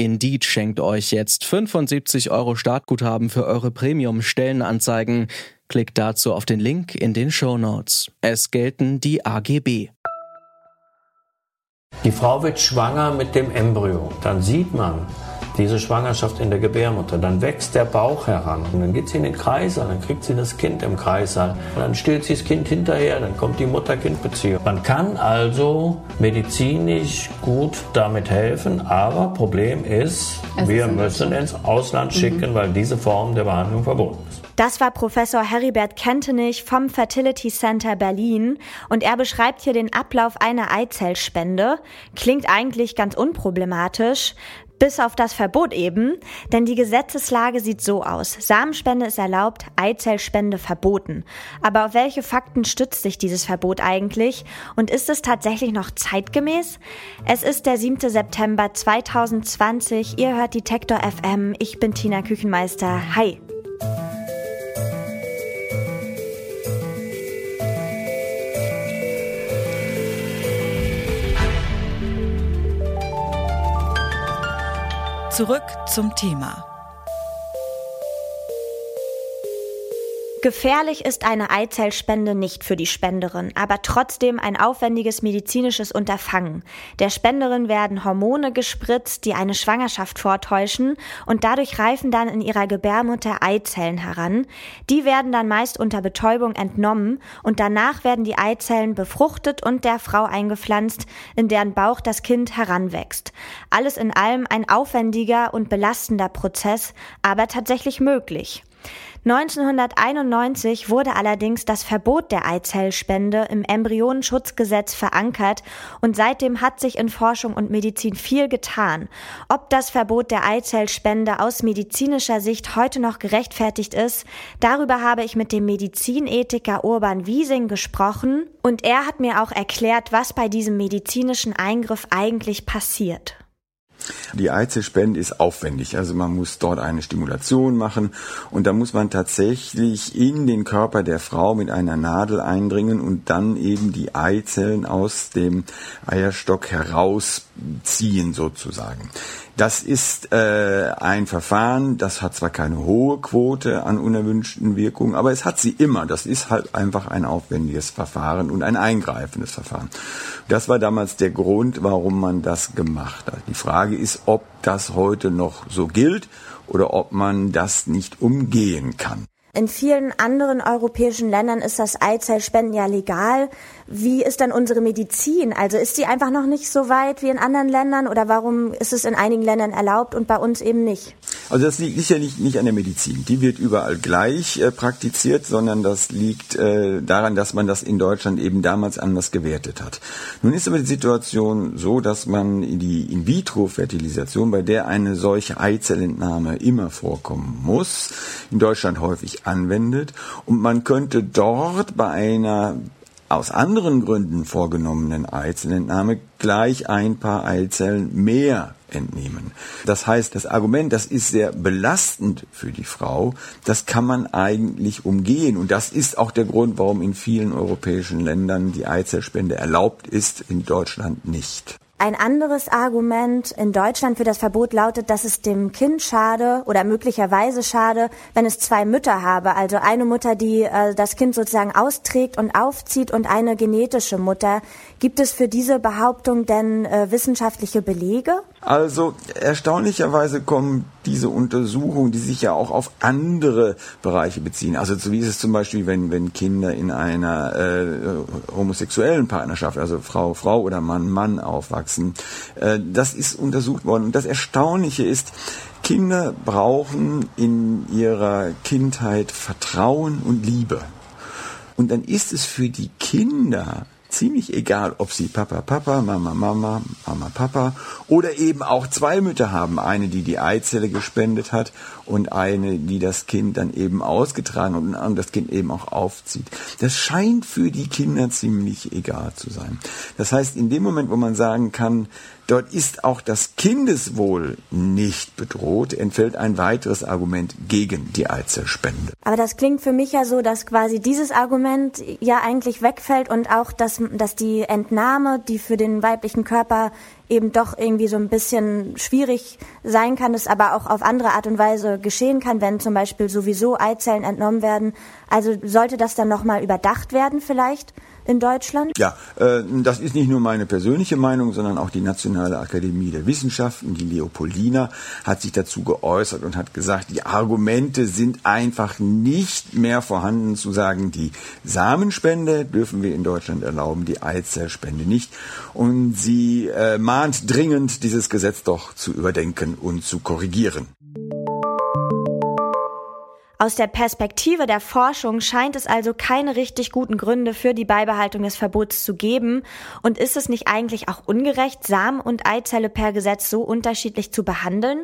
Indeed schenkt euch jetzt 75 Euro Startguthaben für eure Premium-Stellenanzeigen. Klickt dazu auf den Link in den Show Notes. Es gelten die AGB. Die Frau wird schwanger mit dem Embryo. Dann sieht man diese Schwangerschaft in der Gebärmutter. Dann wächst der Bauch heran und dann geht sie in den Kreißsaal, dann kriegt sie das Kind im Kreißsaal. Und dann stillt sie das Kind hinterher, dann kommt die Mutter-Kind-Beziehung. Man kann also medizinisch gut damit helfen, aber Problem ist, es wir ist müssen ins Ausland schicken, mhm. weil diese Form der Behandlung verboten ist. Das war Professor Heribert Kentenich vom Fertility Center Berlin und er beschreibt hier den Ablauf einer Eizellspende. Klingt eigentlich ganz unproblematisch. Bis auf das Verbot eben, denn die Gesetzeslage sieht so aus. Samenspende ist erlaubt, Eizellspende verboten. Aber auf welche Fakten stützt sich dieses Verbot eigentlich? Und ist es tatsächlich noch zeitgemäß? Es ist der 7. September 2020. Ihr hört die Tektor FM. Ich bin Tina Küchenmeister. Hi. Zurück zum Thema. Gefährlich ist eine Eizellspende nicht für die Spenderin, aber trotzdem ein aufwendiges medizinisches Unterfangen. Der Spenderin werden Hormone gespritzt, die eine Schwangerschaft vortäuschen und dadurch reifen dann in ihrer Gebärmutter Eizellen heran. Die werden dann meist unter Betäubung entnommen und danach werden die Eizellen befruchtet und der Frau eingepflanzt, in deren Bauch das Kind heranwächst. Alles in allem ein aufwendiger und belastender Prozess, aber tatsächlich möglich. 1991 wurde allerdings das Verbot der Eizellspende im Embryonenschutzgesetz verankert und seitdem hat sich in Forschung und Medizin viel getan. Ob das Verbot der Eizellspende aus medizinischer Sicht heute noch gerechtfertigt ist, darüber habe ich mit dem Medizinethiker Urban Wiesing gesprochen und er hat mir auch erklärt, was bei diesem medizinischen Eingriff eigentlich passiert. Die Eizellspende ist aufwendig, also man muss dort eine Stimulation machen und da muss man tatsächlich in den Körper der Frau mit einer Nadel eindringen und dann eben die Eizellen aus dem Eierstock herausziehen sozusagen. Das ist äh, ein Verfahren, das hat zwar keine hohe Quote an unerwünschten Wirkungen, aber es hat sie immer. Das ist halt einfach ein aufwendiges Verfahren und ein eingreifendes Verfahren. Das war damals der Grund, warum man das gemacht hat. Die Frage ist, ob das heute noch so gilt oder ob man das nicht umgehen kann. In vielen anderen europäischen Ländern ist das Eizellspenden ja legal. Wie ist dann unsere Medizin? Also ist sie einfach noch nicht so weit wie in anderen Ländern oder warum ist es in einigen Ländern erlaubt und bei uns eben nicht? Also das liegt sicherlich nicht an der Medizin. Die wird überall gleich äh, praktiziert, sondern das liegt äh, daran, dass man das in Deutschland eben damals anders gewertet hat. Nun ist aber die Situation so, dass man die In-vitro-Fertilisation, bei der eine solche Eizellentnahme immer vorkommen muss, in Deutschland häufig anwendet und man könnte dort bei einer aus anderen Gründen vorgenommenen Eizellentnahme gleich ein paar Eizellen mehr entnehmen. Das heißt, das Argument, das ist sehr belastend für die Frau, das kann man eigentlich umgehen. Und das ist auch der Grund, warum in vielen europäischen Ländern die Eizellspende erlaubt ist, in Deutschland nicht. Ein anderes Argument in Deutschland für das Verbot lautet, dass es dem Kind schade oder möglicherweise schade, wenn es zwei Mütter habe. Also eine Mutter, die äh, das Kind sozusagen austrägt und aufzieht und eine genetische Mutter. Gibt es für diese Behauptung denn äh, wissenschaftliche Belege? Also erstaunlicherweise kommen diese Untersuchungen, die sich ja auch auf andere Bereiche beziehen. Also so wie ist es zum Beispiel, wenn, wenn Kinder in einer äh, homosexuellen Partnerschaft, also Frau, Frau oder Mann, Mann aufwachsen. Äh, das ist untersucht worden. Und das Erstaunliche ist, Kinder brauchen in ihrer Kindheit Vertrauen und Liebe. Und dann ist es für die Kinder ziemlich egal, ob sie Papa, Papa, Mama, Mama, Mama, Papa oder eben auch zwei Mütter haben. Eine, die die Eizelle gespendet hat und eine, die das Kind dann eben ausgetragen und das Kind eben auch aufzieht. Das scheint für die Kinder ziemlich egal zu sein. Das heißt, in dem Moment, wo man sagen kann, Dort ist auch das Kindeswohl nicht bedroht, entfällt ein weiteres Argument gegen die Eizellspende. Aber das klingt für mich ja so, dass quasi dieses Argument ja eigentlich wegfällt und auch, dass, dass die Entnahme, die für den weiblichen Körper eben doch irgendwie so ein bisschen schwierig sein kann, es aber auch auf andere Art und Weise geschehen kann, wenn zum Beispiel sowieso Eizellen entnommen werden. Also sollte das dann nochmal überdacht werden vielleicht? in Deutschland? Ja, äh, das ist nicht nur meine persönliche Meinung, sondern auch die Nationale Akademie der Wissenschaften, die Leopoldina, hat sich dazu geäußert und hat gesagt, die Argumente sind einfach nicht mehr vorhanden zu sagen, die Samenspende dürfen wir in Deutschland erlauben, die Eizellspende nicht. Und sie äh, dringend, dieses Gesetz doch zu überdenken und zu korrigieren. Aus der Perspektive der Forschung scheint es also keine richtig guten Gründe für die Beibehaltung des Verbots zu geben. Und ist es nicht eigentlich auch ungerecht, Samen und Eizelle per Gesetz so unterschiedlich zu behandeln?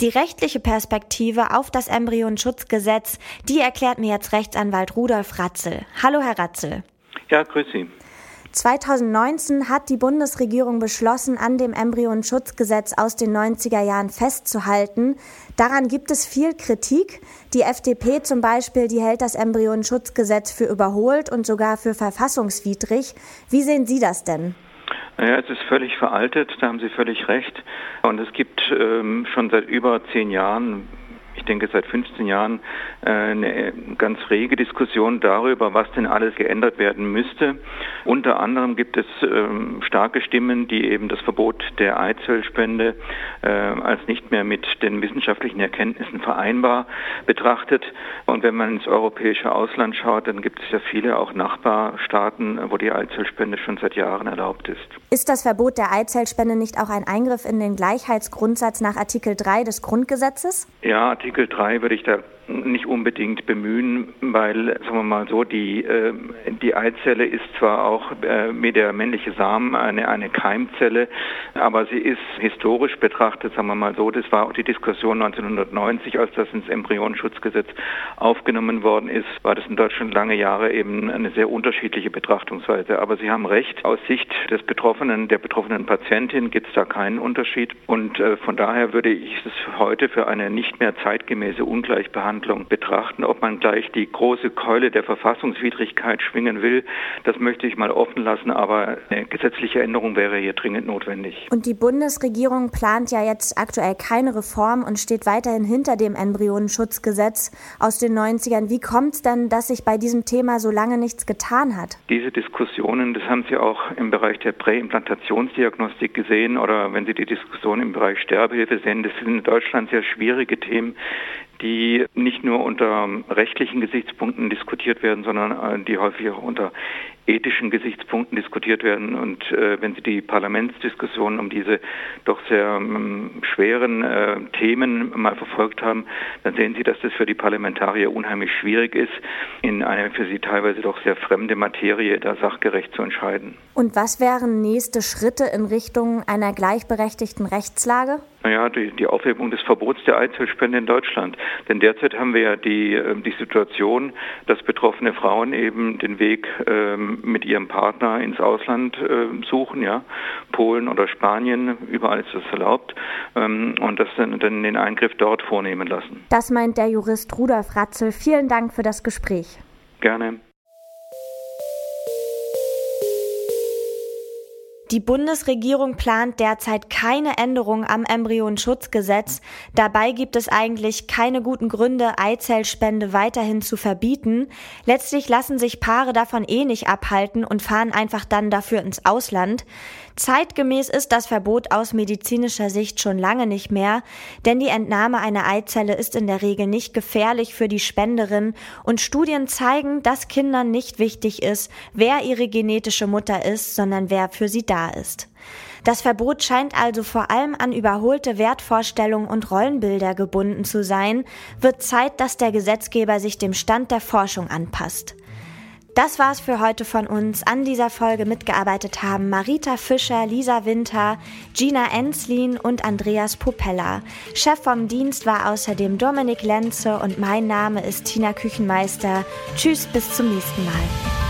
Die rechtliche Perspektive auf das Embryonschutzgesetz, die erklärt mir jetzt Rechtsanwalt Rudolf Ratzel. Hallo, Herr Ratzel. Ja, grüß Sie. 2019 hat die Bundesregierung beschlossen, an dem Embryonschutzgesetz aus den 90er Jahren festzuhalten. Daran gibt es viel Kritik. Die FDP zum Beispiel, die hält das Embryonschutzgesetz für überholt und sogar für verfassungswidrig. Wie sehen Sie das denn? Naja, es ist völlig veraltet, da haben Sie völlig recht. Und es gibt ähm, schon seit über zehn Jahren denke seit 15 Jahren äh, eine ganz rege Diskussion darüber, was denn alles geändert werden müsste. Unter anderem gibt es ähm, starke Stimmen, die eben das Verbot der Eizellspende äh, als nicht mehr mit den wissenschaftlichen Erkenntnissen vereinbar betrachtet. Und wenn man ins europäische Ausland schaut, dann gibt es ja viele auch Nachbarstaaten, wo die Eizellspende schon seit Jahren erlaubt ist. Ist das Verbot der Eizellspende nicht auch ein Eingriff in den Gleichheitsgrundsatz nach Artikel 3 des Grundgesetzes? Ja, Artikel Artikel 3 würde ich da nicht unbedingt bemühen, weil, sagen wir mal so, die, äh, die Eizelle ist zwar auch äh, wie der männliche Samen eine, eine Keimzelle, aber sie ist historisch betrachtet, sagen wir mal so, das war auch die Diskussion 1990, als das ins Embryonenschutzgesetz aufgenommen worden ist, war das in Deutschland lange Jahre eben eine sehr unterschiedliche Betrachtungsweise. Aber Sie haben recht, aus Sicht des Betroffenen, der betroffenen Patientin gibt es da keinen Unterschied und äh, von daher würde ich es heute für eine nicht mehr zeitgemäße Ungleichbehandlung Verhandlung betrachten. Ob man gleich die große Keule der Verfassungswidrigkeit schwingen will, das möchte ich mal offen lassen, aber eine gesetzliche Änderung wäre hier dringend notwendig. Und die Bundesregierung plant ja jetzt aktuell keine Reform und steht weiterhin hinter dem Embryonenschutzgesetz aus den 90ern. Wie kommt es denn, dass sich bei diesem Thema so lange nichts getan hat? Diese Diskussionen, das haben Sie auch im Bereich der Präimplantationsdiagnostik gesehen oder wenn Sie die Diskussion im Bereich Sterbehilfe sehen, das sind in Deutschland sehr schwierige Themen, die nicht nur unter rechtlichen Gesichtspunkten diskutiert werden, sondern äh, die häufig auch unter ethischen Gesichtspunkten diskutiert werden. Und äh, wenn Sie die Parlamentsdiskussionen um diese doch sehr ähm, schweren äh, Themen mal verfolgt haben, dann sehen Sie, dass das für die Parlamentarier unheimlich schwierig ist, in eine für sie teilweise doch sehr fremde Materie da sachgerecht zu entscheiden. Und was wären nächste Schritte in Richtung einer gleichberechtigten Rechtslage? Naja, die, die Aufhebung des Verbots der Eizellspende in Deutschland. Denn derzeit haben wir ja die, ähm, die Situation, dass betroffene Frauen eben den Weg ähm, mit ihrem Partner ins Ausland äh, suchen, ja, Polen oder Spanien, überall ist das erlaubt, ähm, und das dann, dann den Eingriff dort vornehmen lassen. Das meint der Jurist Rudolf Ratzel. Vielen Dank für das Gespräch. Gerne. Die Bundesregierung plant derzeit keine Änderung am Embryonschutzgesetz. Dabei gibt es eigentlich keine guten Gründe, Eizellspende weiterhin zu verbieten. Letztlich lassen sich Paare davon eh nicht abhalten und fahren einfach dann dafür ins Ausland. Zeitgemäß ist das Verbot aus medizinischer Sicht schon lange nicht mehr, denn die Entnahme einer Eizelle ist in der Regel nicht gefährlich für die Spenderin und Studien zeigen, dass Kindern nicht wichtig ist, wer ihre genetische Mutter ist, sondern wer für sie da ist. Das Verbot scheint also vor allem an überholte Wertvorstellungen und Rollenbilder gebunden zu sein, wird Zeit, dass der Gesetzgeber sich dem Stand der Forschung anpasst. Das war's für heute von uns. An dieser Folge mitgearbeitet haben Marita Fischer, Lisa Winter, Gina Enslin und Andreas Popella. Chef vom Dienst war außerdem Dominik Lenze und mein Name ist Tina Küchenmeister. Tschüss, bis zum nächsten Mal.